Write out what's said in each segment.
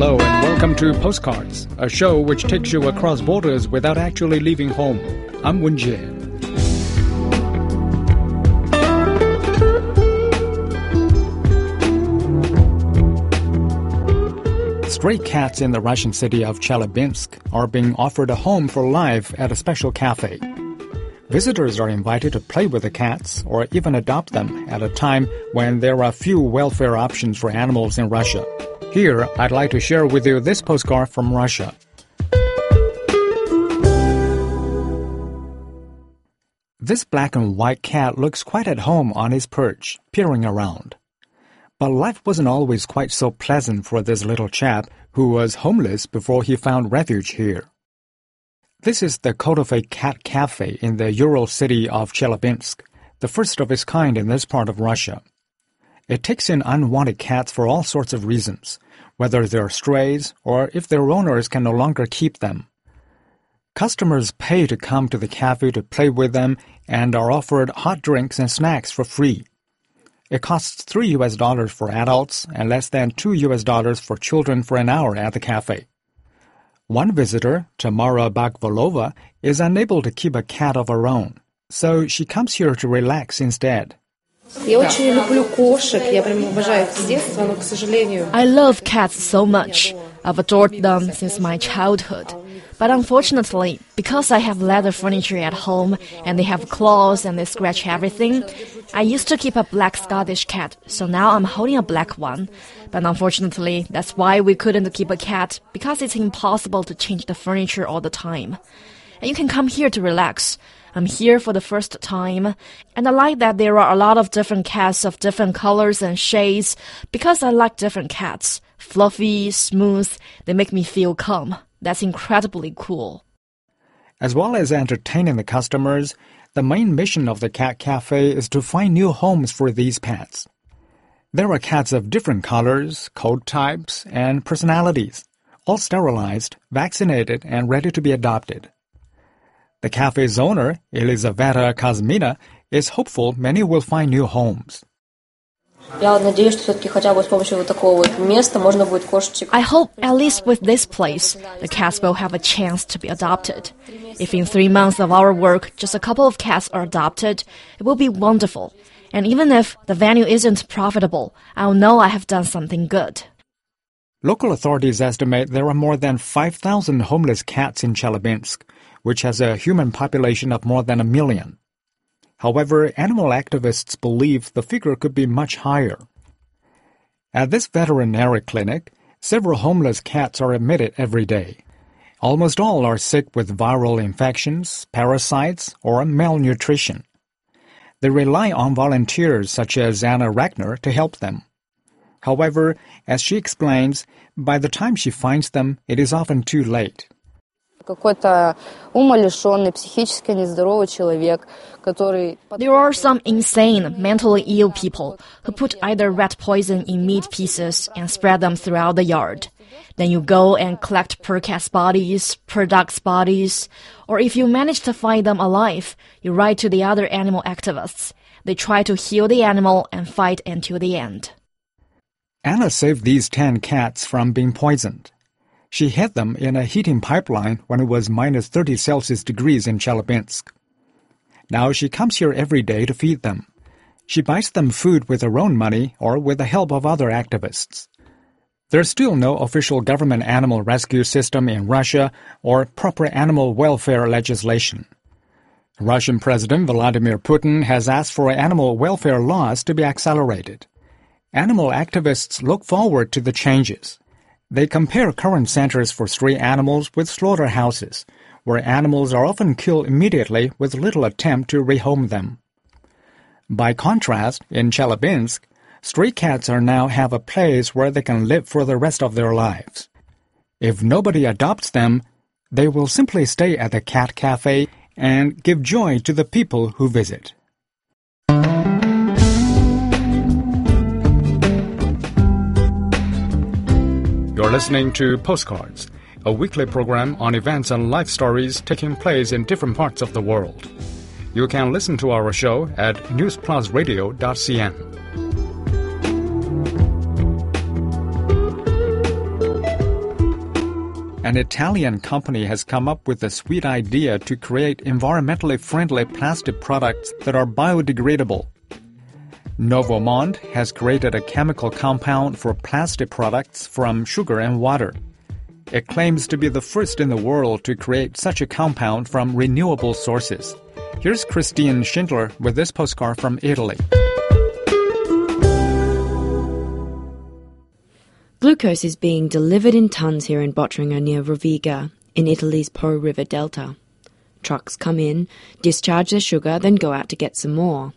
Hello and welcome to Postcards, a show which takes you across borders without actually leaving home. I'm Wen Jie. Stray cats in the Russian city of Chelyabinsk are being offered a home for life at a special cafe. Visitors are invited to play with the cats or even adopt them at a time when there are few welfare options for animals in Russia. Here, I'd like to share with you this postcard from Russia. This black and white cat looks quite at home on his perch, peering around. But life wasn't always quite so pleasant for this little chap who was homeless before he found refuge here. This is the Kotofe Cat Cafe in the Ural city of Chelyabinsk, the first of its kind in this part of Russia. It takes in unwanted cats for all sorts of reasons, whether they're strays or if their owners can no longer keep them. Customers pay to come to the cafe to play with them and are offered hot drinks and snacks for free. It costs 3 US dollars for adults and less than 2 US dollars for children for an hour at the cafe. One visitor, Tamara Bakvalova, is unable to keep a cat of her own, so she comes here to relax instead. I love cats so much. I've adored them since my childhood. But unfortunately, because I have leather furniture at home and they have claws and they scratch everything, I used to keep a black Scottish cat, so now I'm holding a black one. But unfortunately, that's why we couldn't keep a cat because it's impossible to change the furniture all the time. And you can come here to relax. I'm here for the first time, and I like that there are a lot of different cats of different colors and shades because I like different cats. Fluffy, smooth, they make me feel calm. That's incredibly cool. As well as entertaining the customers, the main mission of the cat cafe is to find new homes for these pets. There are cats of different colors, coat types, and personalities, all sterilized, vaccinated, and ready to be adopted. The cafe's owner, Elizaveta Kazmina, is hopeful many will find new homes. I hope at least with this place, the cats will have a chance to be adopted. If in three months of our work, just a couple of cats are adopted, it will be wonderful. And even if the venue isn't profitable, I'll know I have done something good. Local authorities estimate there are more than 5,000 homeless cats in Chelyabinsk, which has a human population of more than a million. However, animal activists believe the figure could be much higher. At this veterinary clinic, several homeless cats are admitted every day. Almost all are sick with viral infections, parasites, or malnutrition. They rely on volunteers such as Anna Ragnar to help them. However, as she explains, by the time she finds them, it is often too late There are some insane, mentally ill people who put either rat poison in meat pieces and spread them throughout the yard. Then you go and collect per cat's bodies, per dog's bodies, or if you manage to find them alive, you write to the other animal activists. They try to heal the animal and fight until the end. Anna saved these ten cats from being poisoned. She hid them in a heating pipeline when it was minus 30 Celsius degrees in Chelyabinsk. Now she comes here every day to feed them. She buys them food with her own money or with the help of other activists. There's still no official government animal rescue system in Russia or proper animal welfare legislation. Russian President Vladimir Putin has asked for animal welfare laws to be accelerated. Animal activists look forward to the changes. They compare current centers for stray animals with slaughterhouses, where animals are often killed immediately with little attempt to rehome them. By contrast, in Chelyabinsk, stray cats are now have a place where they can live for the rest of their lives. If nobody adopts them, they will simply stay at the cat cafe and give joy to the people who visit. You're listening to Postcards, a weekly program on events and life stories taking place in different parts of the world. You can listen to our show at newsplusradio.cn. An Italian company has come up with a sweet idea to create environmentally friendly plastic products that are biodegradable. Novamont has created a chemical compound for plastic products from sugar and water. It claims to be the first in the world to create such a compound from renewable sources. Here's Christine Schindler with this postcard from Italy. Glucose is being delivered in tons here in Bottringa near Rovigo, in Italy's Po River Delta. Trucks come in, discharge their sugar, then go out to get some more.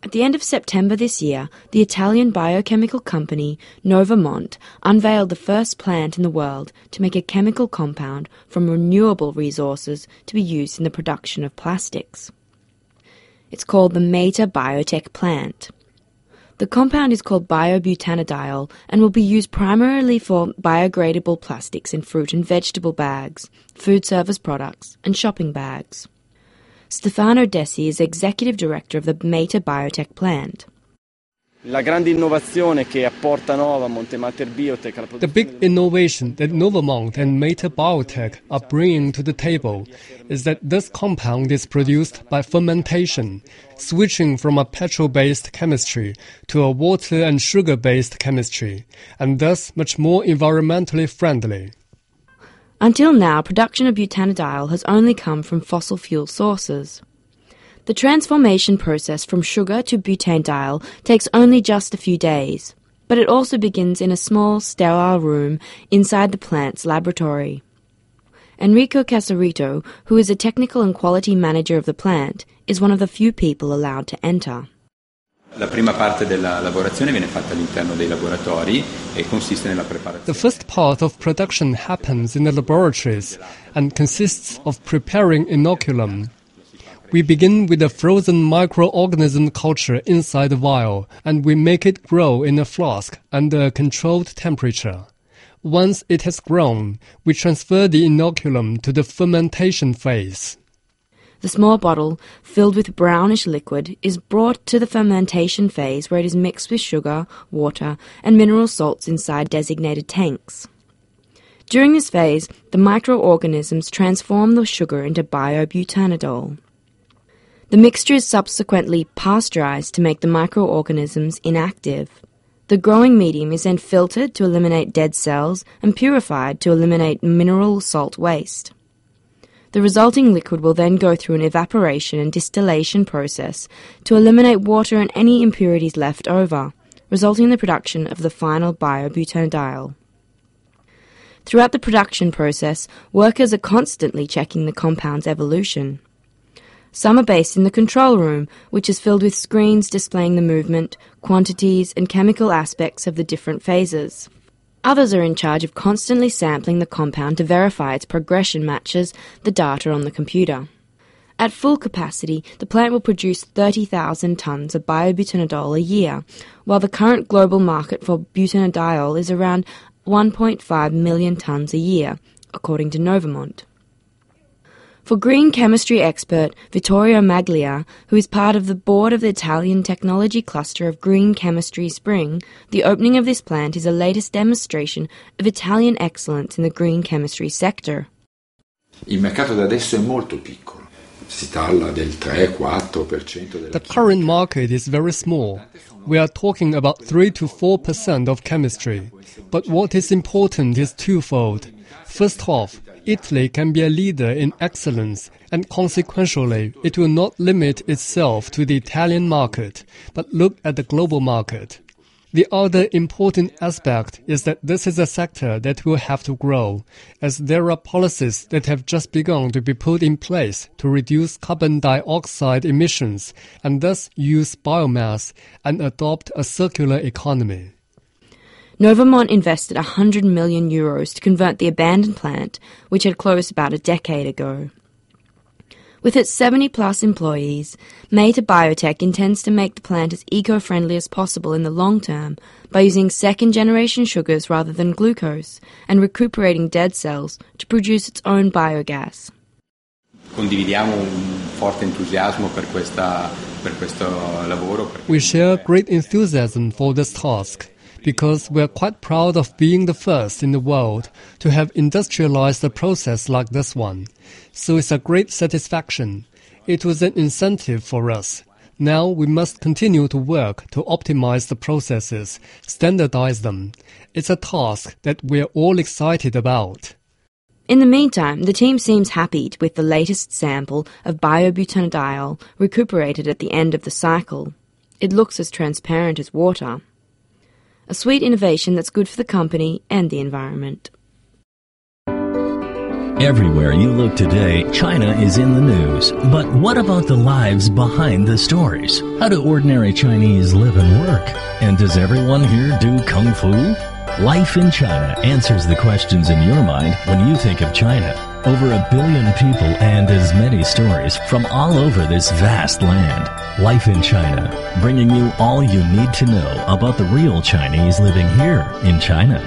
At the end of September this year, the Italian biochemical company Novamont unveiled the first plant in the world to make a chemical compound from renewable resources to be used in the production of plastics. It's called the Mater Biotech plant. The compound is called biobutanediol and will be used primarily for biodegradable plastics in fruit and vegetable bags, food service products, and shopping bags. Stefano Dessi is executive director of the Mater Biotech plant. The big innovation that Novamont and Mater Biotech are bringing to the table is that this compound is produced by fermentation, switching from a petrol-based chemistry to a water and sugar-based chemistry, and thus much more environmentally friendly. Until now, production of butanediol has only come from fossil fuel sources. The transformation process from sugar to butanediol takes only just a few days, but it also begins in a small, sterile room inside the plant's laboratory. Enrico Casarito, who is a technical and quality manager of the plant, is one of the few people allowed to enter. The first part of production happens in the laboratories and consists of preparing inoculum. We begin with a frozen microorganism culture inside the vial and we make it grow in a flask under a controlled temperature. Once it has grown, we transfer the inoculum to the fermentation phase. The small bottle, filled with brownish liquid, is brought to the fermentation phase where it is mixed with sugar, water, and mineral salts inside designated tanks. During this phase, the microorganisms transform the sugar into biobutanediol. The mixture is subsequently pasteurized to make the microorganisms inactive. The growing medium is then filtered to eliminate dead cells and purified to eliminate mineral salt waste. The resulting liquid will then go through an evaporation and distillation process to eliminate water and any impurities left over, resulting in the production of the final biobutanediol. Throughout the production process, workers are constantly checking the compound's evolution. Some are based in the control room, which is filled with screens displaying the movement, quantities, and chemical aspects of the different phases. Others are in charge of constantly sampling the compound to verify its progression matches the data on the computer. At full capacity, the plant will produce 30,000 tons of biobutanediol a year, while the current global market for butanediol is around 1.5 million tons a year, according to Novamont. For green chemistry expert Vittorio Maglia, who is part of the board of the Italian technology cluster of Green Chemistry Spring, the opening of this plant is a latest demonstration of Italian excellence in the green chemistry sector. Il mercato da adesso è molto piccolo. Si parla del 3-4% The current market is very small. We are talking about 3 to 4% of chemistry. But what is important is twofold. First off, Italy can be a leader in excellence, and consequentially, it will not limit itself to the Italian market, but look at the global market. The other important aspect is that this is a sector that will have to grow, as there are policies that have just begun to be put in place to reduce carbon dioxide emissions and thus use biomass and adopt a circular economy. Novamont invested 100 million euros to convert the abandoned plant, which had closed about a decade ago. With its 70 plus employees, Mater Biotech intends to make the plant as eco friendly as possible in the long term by using second generation sugars rather than glucose and recuperating dead cells to produce its own biogas. Condividiamo un forte entusiasmo per, questa, per questo lavoro. We share great enthusiasm for this task because we're quite proud of being the first in the world to have industrialized a process like this one. So it's a great satisfaction. It was an incentive for us. Now we must continue to work to optimize the processes, standardize them. It's a task that we're all excited about. In the meantime, the team seems happy with the latest sample of biobutanediol recuperated at the end of the cycle. It looks as transparent as water a sweet innovation that's good for the company and the environment. Everywhere you look today, China is in the news. But what about the lives behind the stories? How do ordinary Chinese live and work? And does everyone here do kung fu? Life in China answers the questions in your mind when you think of China. Over a billion people and as many stories from all over this vast land. Life in China, bringing you all you need to know about the real Chinese living here in China.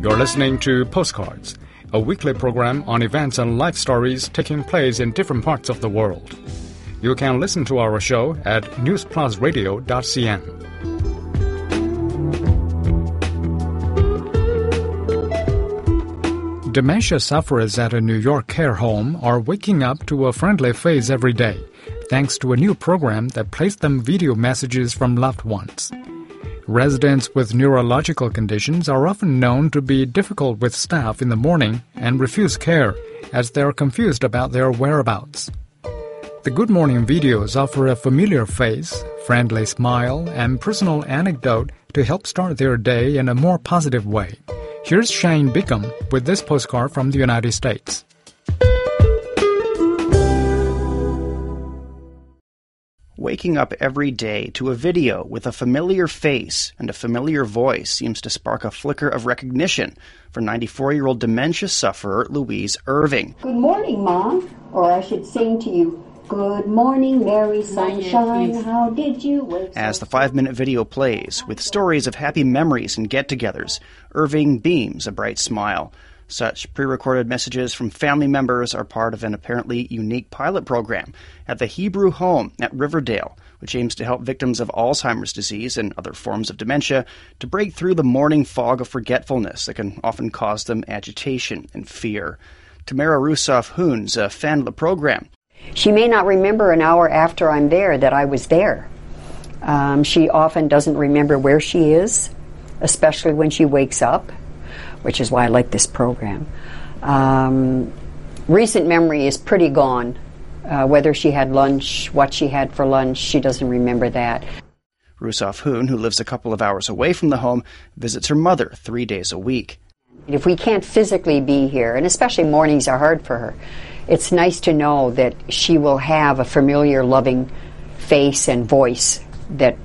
You're listening to Postcards, a weekly program on events and life stories taking place in different parts of the world. You can listen to our show at newsplusradio.cn. Dementia sufferers at a New York care home are waking up to a friendly face every day, thanks to a new program that plays them video messages from loved ones. Residents with neurological conditions are often known to be difficult with staff in the morning and refuse care as they are confused about their whereabouts. The Good Morning videos offer a familiar face, friendly smile, and personal anecdote to help start their day in a more positive way. Here's Shane Bickham with this postcard from the United States. Waking up every day to a video with a familiar face and a familiar voice seems to spark a flicker of recognition for 94 year old dementia sufferer Louise Irving. Good morning, Mom. Or I should sing to you, Good morning, Mary Sunshine. How did you wake As the five minute video plays, with stories of happy memories and get togethers, Irving beams a bright smile. Such pre recorded messages from family members are part of an apparently unique pilot program at the Hebrew Home at Riverdale, which aims to help victims of Alzheimer's disease and other forms of dementia to break through the morning fog of forgetfulness that can often cause them agitation and fear. Tamara Rusoff Hoon's a fan of the program. She may not remember an hour after I'm there that I was there. Um, she often doesn't remember where she is, especially when she wakes up, which is why I like this program. Um, recent memory is pretty gone. Uh, whether she had lunch, what she had for lunch, she doesn't remember that. Rusoff Hoon, who lives a couple of hours away from the home, visits her mother three days a week. If we can't physically be here, and especially mornings are hard for her, it's nice to know that she will have a familiar, loving face and voice that,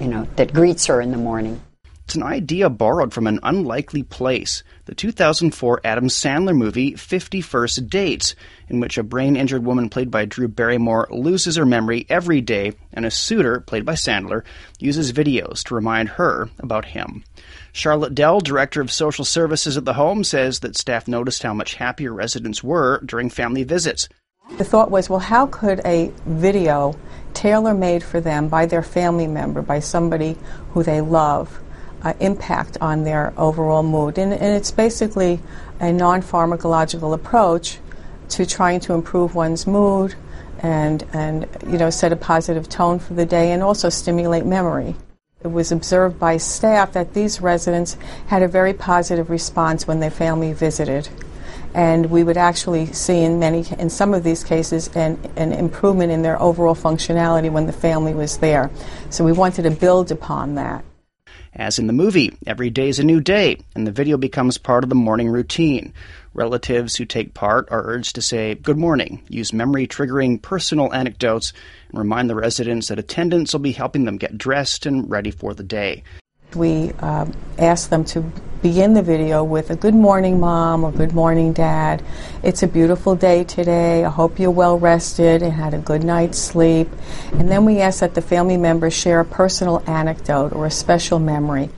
you know, that greets her in the morning. It's an idea borrowed from an unlikely place, the 2004 Adam Sandler movie 50 First Dates, in which a brain injured woman played by Drew Barrymore loses her memory every day, and a suitor, played by Sandler, uses videos to remind her about him. Charlotte Dell, Director of Social Services at the home, says that staff noticed how much happier residents were during family visits. The thought was, well, how could a video tailor made for them by their family member, by somebody who they love, uh, impact on their overall mood? And, and it's basically a non pharmacological approach to trying to improve one's mood and, and you know, set a positive tone for the day and also stimulate memory. It was observed by staff that these residents had a very positive response when their family visited. and we would actually see in many, in some of these cases, an, an improvement in their overall functionality when the family was there. So we wanted to build upon that. As in the movie, every day is a new day, and the video becomes part of the morning routine. Relatives who take part are urged to say good morning, use memory triggering personal anecdotes, and remind the residents that attendants will be helping them get dressed and ready for the day. We uh, ask them to begin the video with a good morning, mom, or good morning, dad. It's a beautiful day today. I hope you're well rested and had a good night's sleep. And then we ask that the family members share a personal anecdote or a special memory.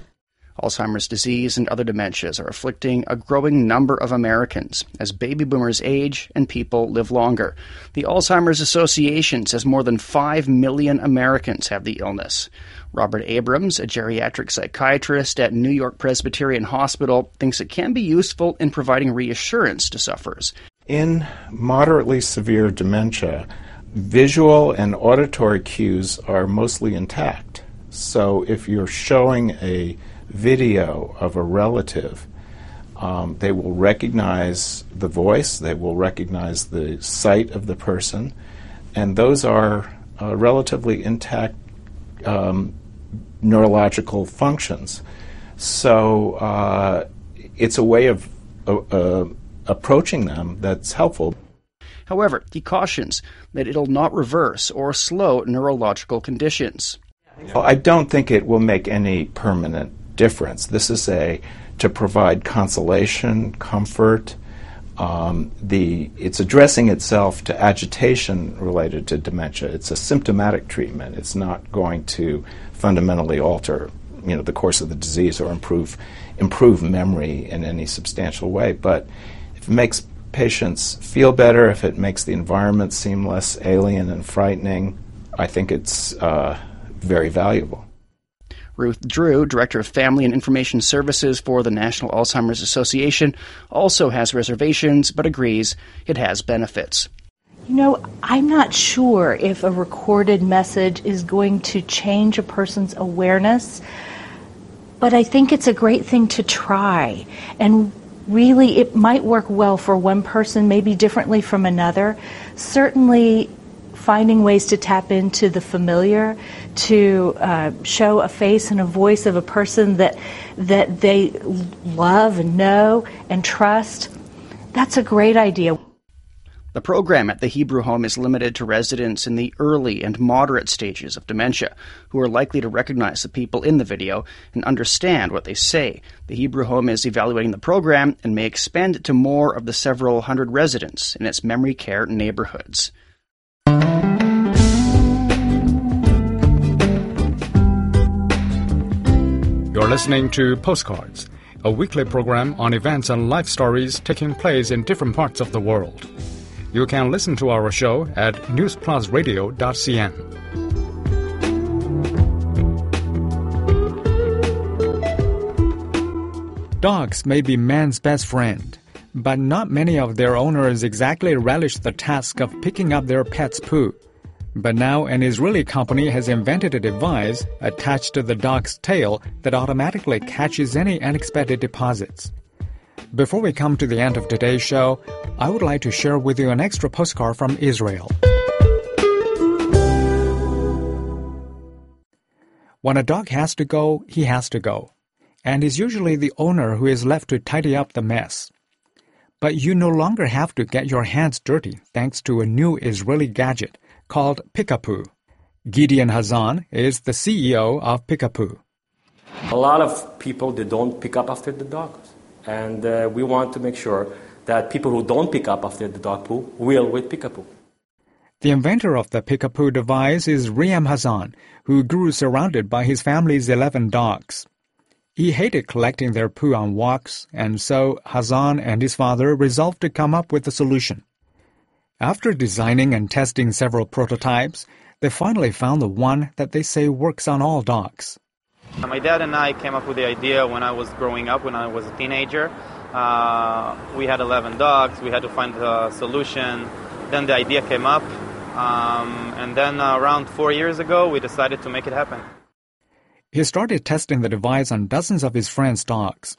Alzheimer's disease and other dementias are afflicting a growing number of Americans as baby boomers age and people live longer. The Alzheimer's Association says more than 5 million Americans have the illness. Robert Abrams, a geriatric psychiatrist at New York Presbyterian Hospital, thinks it can be useful in providing reassurance to sufferers. In moderately severe dementia, visual and auditory cues are mostly intact. So if you're showing a video of a relative, um, they will recognize the voice, they will recognize the sight of the person, and those are uh, relatively intact um, neurological functions. So uh, it's a way of uh, uh, approaching them that's helpful. However, he cautions that it'll not reverse or slow neurological conditions. Well, I don't think it will make any permanent difference. This is a to provide consolation, comfort. Um, the it's addressing itself to agitation related to dementia. It's a symptomatic treatment. It's not going to fundamentally alter you know the course of the disease or improve improve memory in any substantial way. But if it makes patients feel better, if it makes the environment seem less alien and frightening, I think it's uh, very valuable. Ruth Drew, Director of Family and Information Services for the National Alzheimer's Association, also has reservations but agrees it has benefits. You know, I'm not sure if a recorded message is going to change a person's awareness, but I think it's a great thing to try. And really, it might work well for one person, maybe differently from another. Certainly, finding ways to tap into the familiar, to uh, show a face and a voice of a person that that they love and know and trust. That's a great idea. The program at the Hebrew Home is limited to residents in the early and moderate stages of dementia, who are likely to recognize the people in the video and understand what they say. The Hebrew Home is evaluating the program and may expand it to more of the several hundred residents in its memory care neighborhoods. Listening to Postcards, a weekly program on events and life stories taking place in different parts of the world. You can listen to our show at newsplusradio.cn. Dogs may be man's best friend, but not many of their owners exactly relish the task of picking up their pet's poo. But now an Israeli company has invented a device attached to the dog's tail that automatically catches any unexpected deposits. Before we come to the end of today's show, I would like to share with you an extra postcard from Israel. When a dog has to go, he has to go, and it's usually the owner who is left to tidy up the mess. But you no longer have to get your hands dirty thanks to a new Israeli gadget called Pikapoo. Gideon Hazan is the CEO of Pikapoo. A lot of people they don't pick up after the dogs, and uh, we want to make sure that people who don't pick up after the dog poo will with Pikapoo. The inventor of the Pikapoo device is Riam Hazan, who grew surrounded by his family's 11 dogs. He hated collecting their poo on walks, and so Hazan and his father resolved to come up with a solution. After designing and testing several prototypes, they finally found the one that they say works on all dogs. My dad and I came up with the idea when I was growing up, when I was a teenager. Uh, we had 11 dogs, we had to find a solution. Then the idea came up, um, and then uh, around four years ago, we decided to make it happen. He started testing the device on dozens of his friends' dogs.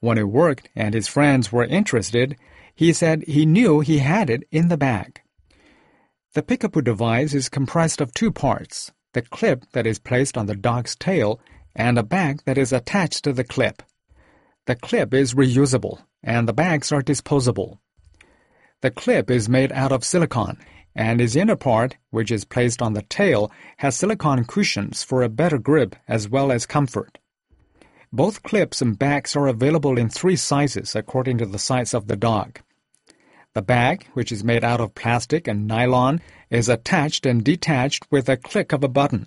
When it worked and his friends were interested, He said he knew he had it in the bag. The Pikapoo device is comprised of two parts the clip that is placed on the dog's tail and a bag that is attached to the clip. The clip is reusable, and the bags are disposable. The clip is made out of silicone, and its inner part, which is placed on the tail, has silicone cushions for a better grip as well as comfort. Both clips and bags are available in three sizes according to the size of the dog. The bag, which is made out of plastic and nylon, is attached and detached with a click of a button.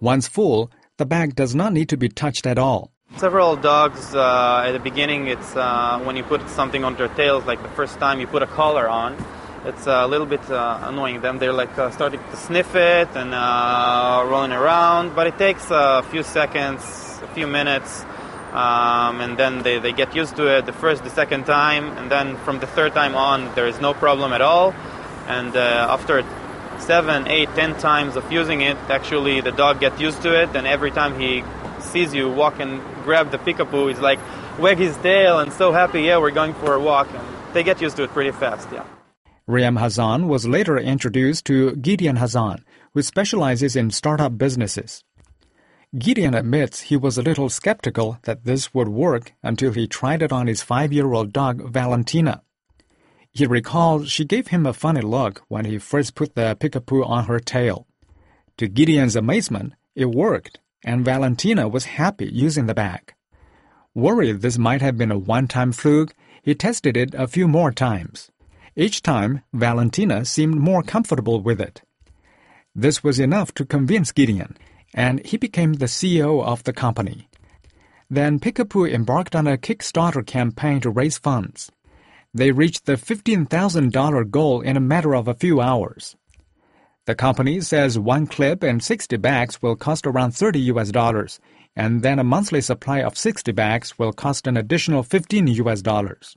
Once full, the bag does not need to be touched at all. Several dogs uh, at the beginning, it's uh, when you put something on their tails, like the first time you put a collar on, it's a little bit uh, annoying them. They're like uh, starting to sniff it and uh, rolling around, but it takes a few seconds, a few minutes, um, and then they, they get used to it the first, the second time, and then from the third time on, there is no problem at all. And uh, after seven, eight, ten times of using it, actually the dog gets used to it, and every time he sees you walk and grab the Pikapoo, he's like wag his tail and so happy, yeah, we're going for a walk. And they get used to it pretty fast, yeah. Riyam Hassan was later introduced to Gideon Hassan, who specializes in startup businesses. Gideon admits he was a little skeptical that this would work until he tried it on his five year old dog, Valentina. He recalls she gave him a funny look when he first put the Pikapoo on her tail. To Gideon's amazement, it worked, and Valentina was happy using the bag. Worried this might have been a one time fluke, he tested it a few more times. Each time, Valentina seemed more comfortable with it. This was enough to convince Gideon, and he became the CEO of the company. Then Pikapoo embarked on a Kickstarter campaign to raise funds. They reached the $15,000 goal in a matter of a few hours. The company says one clip and 60 bags will cost around 30 US dollars, and then a monthly supply of 60 bags will cost an additional 15 US dollars.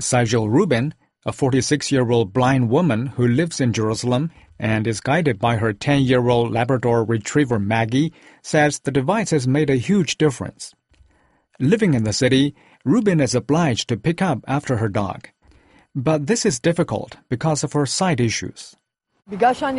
Sajil Rubin, a 46 year old blind woman who lives in Jerusalem and is guided by her 10 year old Labrador retriever Maggie, says the device has made a huge difference. Living in the city, Rubin is obliged to pick up after her dog. But this is difficult because of her sight issues. Because I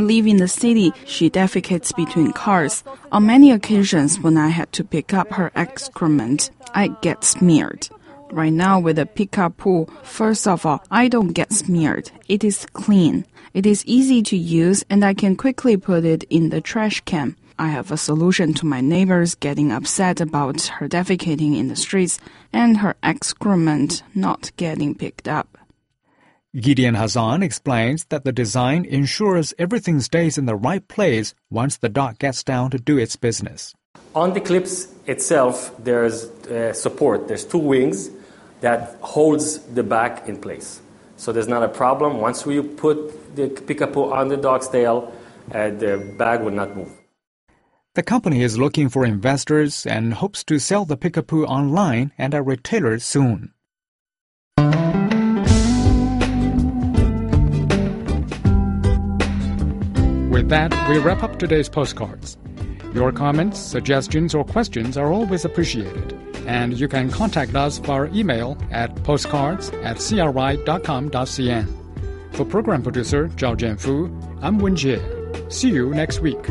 live in the city, she defecates between cars. On many occasions, when I had to pick up her excrement, I get smeared. Right now, with the Pikapoo, first of all, I don't get smeared. It is clean. It is easy to use, and I can quickly put it in the trash can. I have a solution to my neighbors getting upset about her defecating in the streets and her excrement not getting picked up. Gideon Hassan explains that the design ensures everything stays in the right place once the dog gets down to do its business. On the clips itself, there's uh, support. There's two wings that holds the back in place. So there's not a problem. Once we put the Pikapoo on the dog's tail, uh, the bag will not move. The company is looking for investors and hopes to sell the Pikapoo online and at retailers soon. With that, we wrap up today's postcards. Your comments, suggestions, or questions are always appreciated, and you can contact us via email at postcards at cri.com.cn. For program producer Zhao Jianfu, I'm Wen Jie. See you next week.